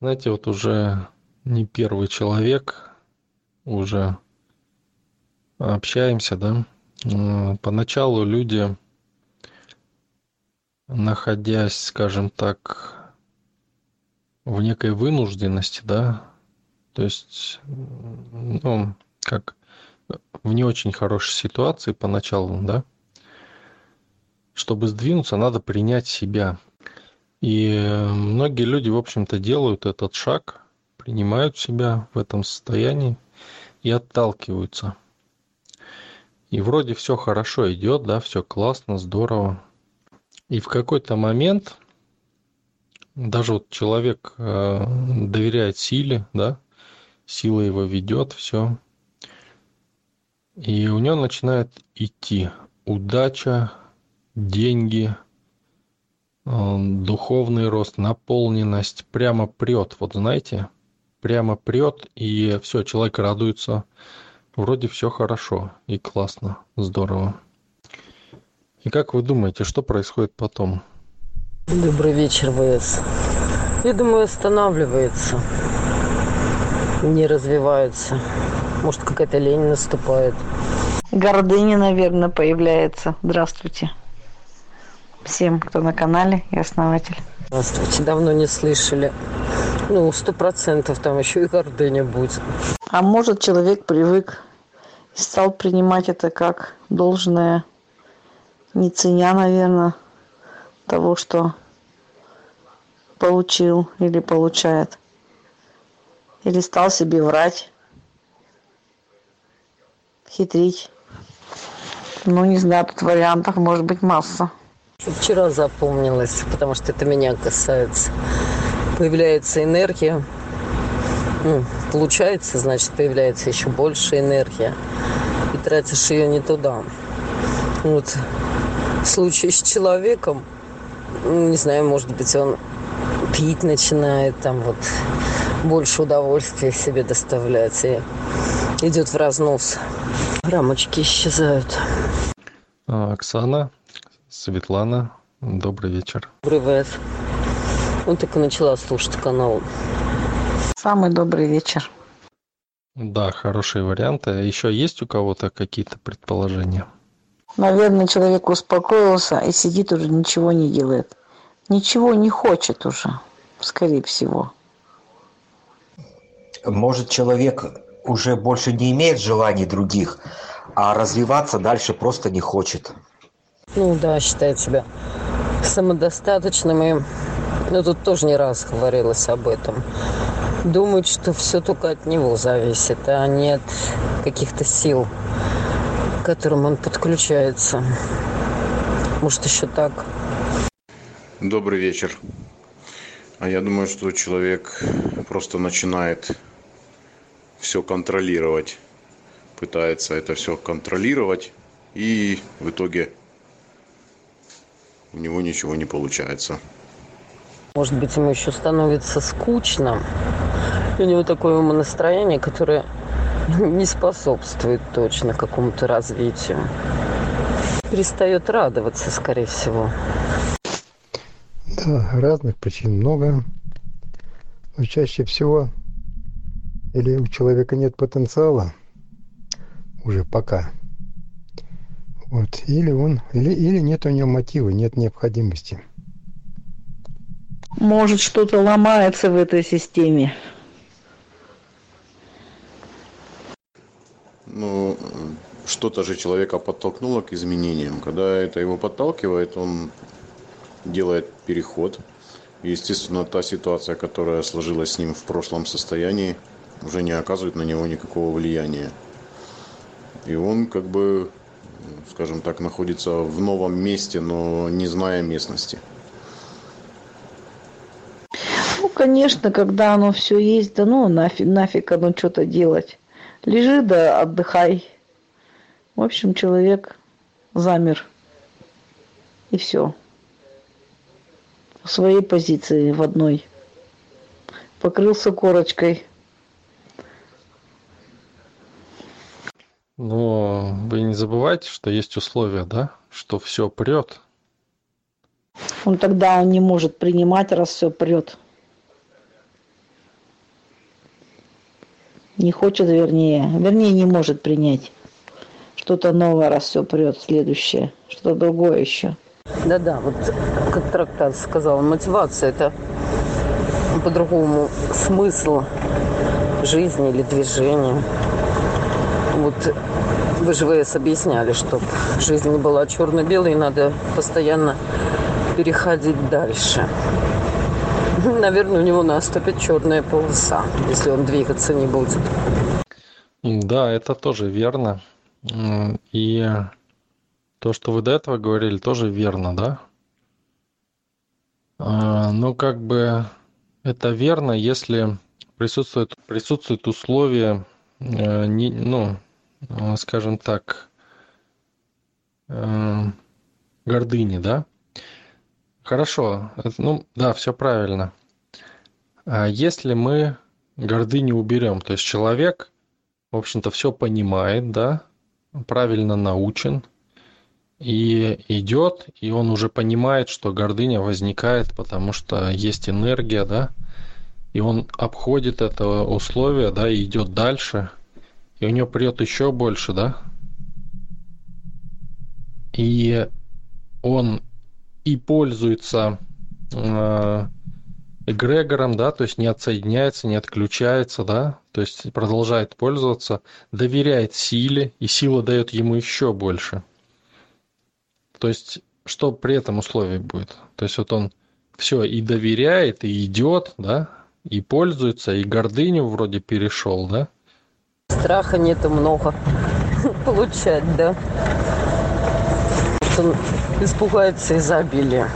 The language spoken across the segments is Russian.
Знаете, вот уже не первый человек, уже общаемся, да. Поначалу люди, находясь, скажем так, в некой вынужденности, да, то есть, ну, как в не очень хорошей ситуации поначалу, да, чтобы сдвинуться, надо принять себя. И многие люди, в общем-то, делают этот шаг, принимают себя в этом состоянии и отталкиваются. И вроде все хорошо идет, да, все классно, здорово. И в какой-то момент даже вот человек э, доверяет силе, да, сила его ведет, все. И у него начинает идти удача, деньги, духовный рост, наполненность, прямо прет, вот знаете, прямо прет, и все, человек радуется, вроде все хорошо и классно, здорово. И как вы думаете, что происходит потом? Добрый вечер, ВС. Я думаю, останавливается. Не развивается. Может, какая-то лень наступает. Гордыня, наверное, появляется. Здравствуйте. Всем, кто на канале и основатель. Здравствуйте. Давно не слышали. Ну, сто процентов там еще и гордыня будет. А может, человек привык и стал принимать это как должное, не ценя, наверное, того, что получил или получает. Или стал себе врать, хитрить. Ну, не знаю, тут вариантов может быть масса. Вчера запомнилось, потому что это меня касается. Появляется энергия. Ну, получается, значит, появляется еще больше энергия. И тратишь ее не туда. Вот в случае с человеком, не знаю, может быть, он пить начинает, там вот больше удовольствия себе доставлять и идет в разнос. Рамочки исчезают. А, Оксана, Светлана, добрый вечер. Привет. Он только начала слушать канал. Самый добрый вечер. Да, хорошие варианты. А Еще есть у кого-то какие-то предположения? Наверное, человек успокоился и сидит уже, ничего не делает. Ничего не хочет уже, скорее всего. Может, человек уже больше не имеет желаний других, а развиваться дальше просто не хочет. Ну да, считает себя самодостаточным. И ну, тут тоже не раз говорилось об этом. Думает, что все только от него зависит, а не от каких-то сил, к которым он подключается. Может, еще так. Добрый вечер. А я думаю, что человек просто начинает все контролировать, пытается это все контролировать, и в итоге у него ничего не получается. Может быть, ему еще становится скучно. И у него такое умонастроение, которое не способствует точно какому-то развитию. Перестает радоваться, скорее всего. Да, разных причин много. Но чаще всего или у человека нет потенциала уже пока. Вот. Или он, или, или нет у него мотива, нет необходимости. Может, что-то ломается в этой системе. Ну, что-то же человека подтолкнуло к изменениям. Когда это его подталкивает, он делает переход. И, естественно, та ситуация, которая сложилась с ним в прошлом состоянии, уже не оказывает на него никакого влияния. И он как бы, скажем так, находится в новом месте, но не зная местности. Ну, конечно, когда оно все есть, да ну нафиг, нафиг оно что-то делать. Лежи да отдыхай. В общем, человек замер. И все. В своей позиции в одной. Покрылся корочкой. Но вы не забывайте, что есть условия, да? Что все прет. Он тогда он не может принимать, раз все прет. Не хочет, вернее, вернее, не может принять что-то новое, раз все прет, следующее, что-то другое еще. Да-да, вот как трактат сказал, мотивация – это по-другому смысл жизни или движения. Вот вы же ВС объясняли, что жизнь не была черно-белой, надо постоянно переходить дальше. Наверное, у него наступит черная полоса, если он двигаться не будет. Да, это тоже верно. И то, что вы до этого говорили, тоже верно, да? А, ну, как бы это верно, если присутствует, присутствует условие, э, не, ну, скажем так, э, гордыни, да? Хорошо, ну да, все правильно. А если мы гордыню уберем, то есть человек, в общем-то, все понимает, да, правильно научен, и идет, и он уже понимает, что гордыня возникает, потому что есть энергия, да, и он обходит это условие, да, и идет дальше, и у него прет еще больше, да, и он и пользуется э, эгрегором, да, то есть не отсоединяется, не отключается, да, то есть продолжает пользоваться, доверяет силе, и сила дает ему еще больше. То есть что при этом условии будет? То есть вот он все и доверяет, и идет, да, и пользуется, и гордыню вроде перешел, да? Страха нету много получать, да? Он испугается изобилия.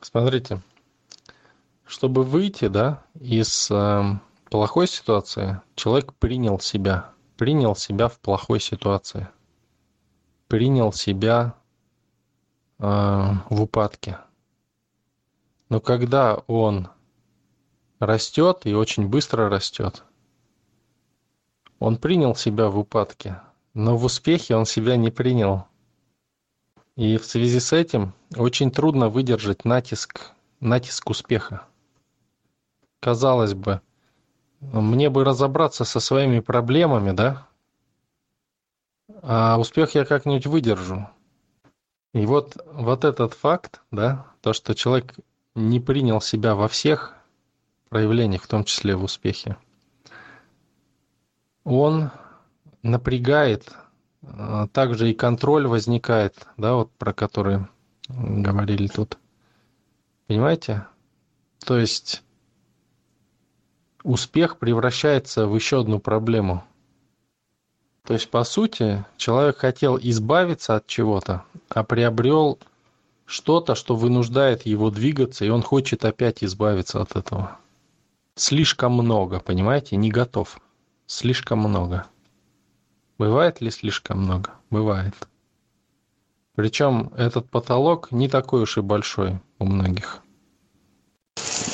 Смотрите, чтобы выйти, да, из э, плохой ситуации, человек принял себя, принял себя в плохой ситуации, принял себя э, в упадке. Но когда он растет и очень быстро растет. Он принял себя в упадке, но в успехе он себя не принял. И в связи с этим очень трудно выдержать натиск, натиск успеха. Казалось бы, мне бы разобраться со своими проблемами, да? А успех я как-нибудь выдержу. И вот, вот этот факт, да, то, что человек не принял себя во всех проявлениях, в том числе в успехе. Он напрягает, а, также и контроль возникает, да, вот про который говорили тут. Понимаете? То есть успех превращается в еще одну проблему. То есть, по сути, человек хотел избавиться от чего-то, а приобрел что-то, что вынуждает его двигаться, и он хочет опять избавиться от этого слишком много, понимаете, не готов. Слишком много. Бывает ли слишком много? Бывает. Причем этот потолок не такой уж и большой у многих.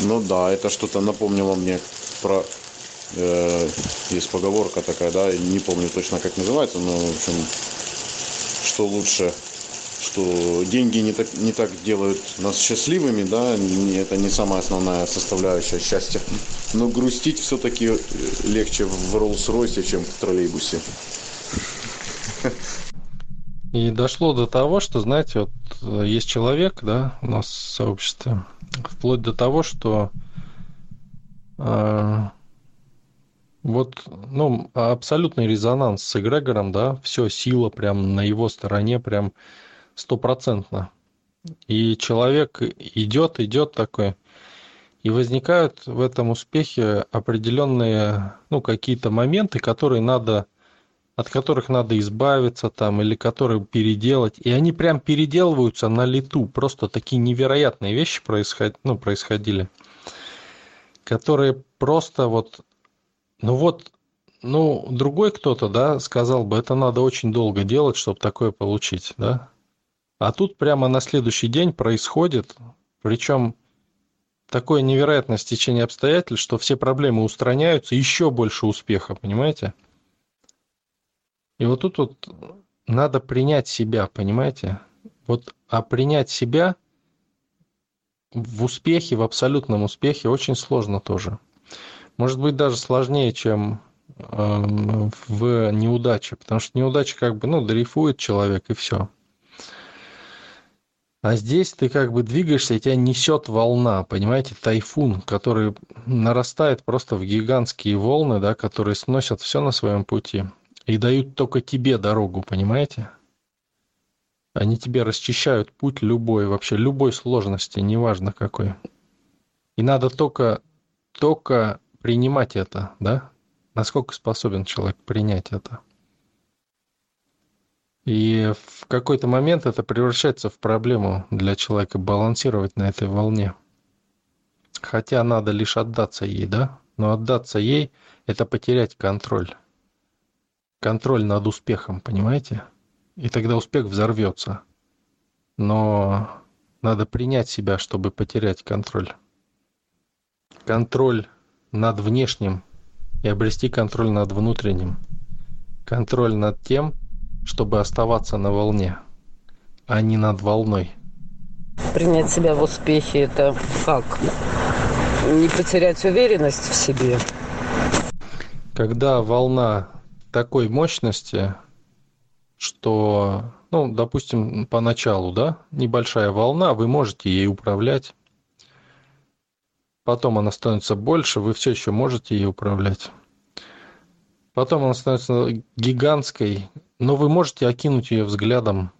Ну да, это что-то напомнило мне про... Э, есть поговорка такая, да, не помню точно как называется, но в общем, что лучше что деньги не так, не так делают нас счастливыми, да, это не самая основная составляющая счастья. Но грустить все-таки э, легче в Роллс-Ройсе, чем в троллейбусе. И дошло до того, что, знаете, вот э, есть человек, да, у нас в сообществе, вплоть до того, что э, вот, ну, абсолютный резонанс с эгрегором, да, все, сила прям на его стороне, прям стопроцентно. И человек идет, идет такой, и возникают в этом успехе определенные, ну, какие-то моменты, которые надо, от которых надо избавиться там, или которые переделать. И они прям переделываются на лету. Просто такие невероятные вещи происход... ну, происходили, которые просто вот, ну вот, ну, другой кто-то, да, сказал бы, это надо очень долго делать, чтобы такое получить, да. А тут прямо на следующий день происходит, причем такое невероятное стечение обстоятельств, что все проблемы устраняются, еще больше успеха, понимаете? И вот тут вот надо принять себя, понимаете? Вот, а принять себя в успехе, в абсолютном успехе очень сложно тоже. Может быть, даже сложнее, чем эм, в неудаче, потому что неудача как бы, ну, дрейфует человек и все. А здесь ты как бы двигаешься, и тебя несет волна, понимаете, тайфун, который нарастает просто в гигантские волны, да, которые сносят все на своем пути и дают только тебе дорогу, понимаете? Они тебе расчищают путь любой, вообще любой сложности, неважно какой. И надо только, только принимать это, да? Насколько способен человек принять это. И в какой-то момент это превращается в проблему для человека балансировать на этой волне. Хотя надо лишь отдаться ей, да? Но отдаться ей – это потерять контроль. Контроль над успехом, понимаете? И тогда успех взорвется. Но надо принять себя, чтобы потерять контроль. Контроль над внешним и обрести контроль над внутренним. Контроль над тем – чтобы оставаться на волне, а не над волной. Принять себя в успехе это как? Не потерять уверенность в себе. Когда волна такой мощности, что, ну, допустим, поначалу, да, небольшая волна, вы можете ей управлять. Потом она становится больше, вы все еще можете ей управлять. Потом она становится гигантской, но вы можете окинуть ее взглядом.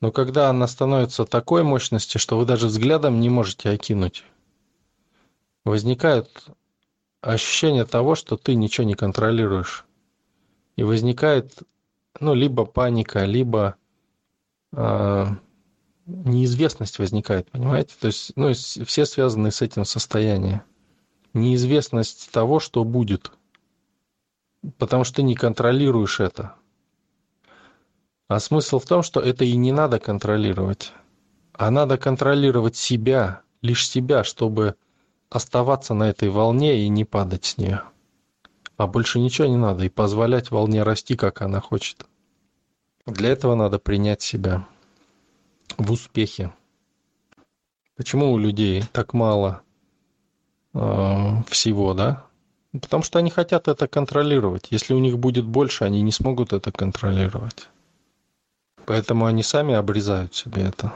Но когда она становится такой мощности, что вы даже взглядом не можете окинуть, возникает ощущение того, что ты ничего не контролируешь. И возникает, ну, либо паника, либо э, неизвестность возникает, понимаете? То есть, ну, все связаны с этим состоянием. Неизвестность того, что будет – потому что ты не контролируешь это. А смысл в том, что это и не надо контролировать. А надо контролировать себя, лишь себя, чтобы оставаться на этой волне и не падать с нее. А больше ничего не надо, и позволять волне расти, как она хочет. Для этого надо принять себя в успехе. Почему у людей так мало э, всего, да? Потому что они хотят это контролировать. Если у них будет больше, они не смогут это контролировать. Поэтому они сами обрезают себе это.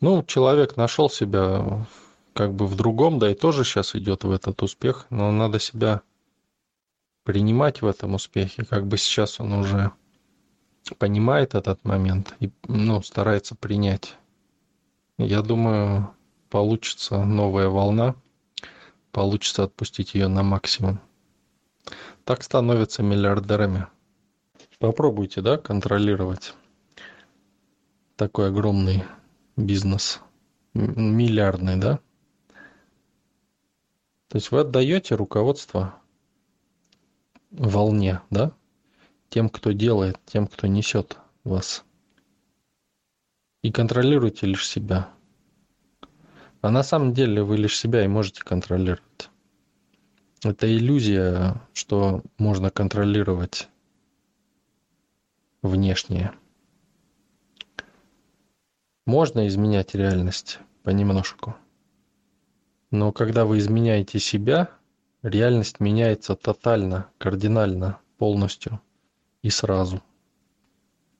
Ну, человек нашел себя как бы в другом, да и тоже сейчас идет в этот успех, но надо себя принимать в этом успехе, как бы сейчас он уже понимает этот момент и ну, старается принять. Я думаю, получится новая волна – получится отпустить ее на максимум. Так становятся миллиардерами. Попробуйте, да, контролировать такой огромный бизнес. Миллиардный, да? То есть вы отдаете руководство волне, да? Тем, кто делает, тем, кто несет вас. И контролируйте лишь себя. А на самом деле вы лишь себя и можете контролировать. Это иллюзия, что можно контролировать внешнее. Можно изменять реальность понемножку. Но когда вы изменяете себя, реальность меняется тотально, кардинально, полностью и сразу –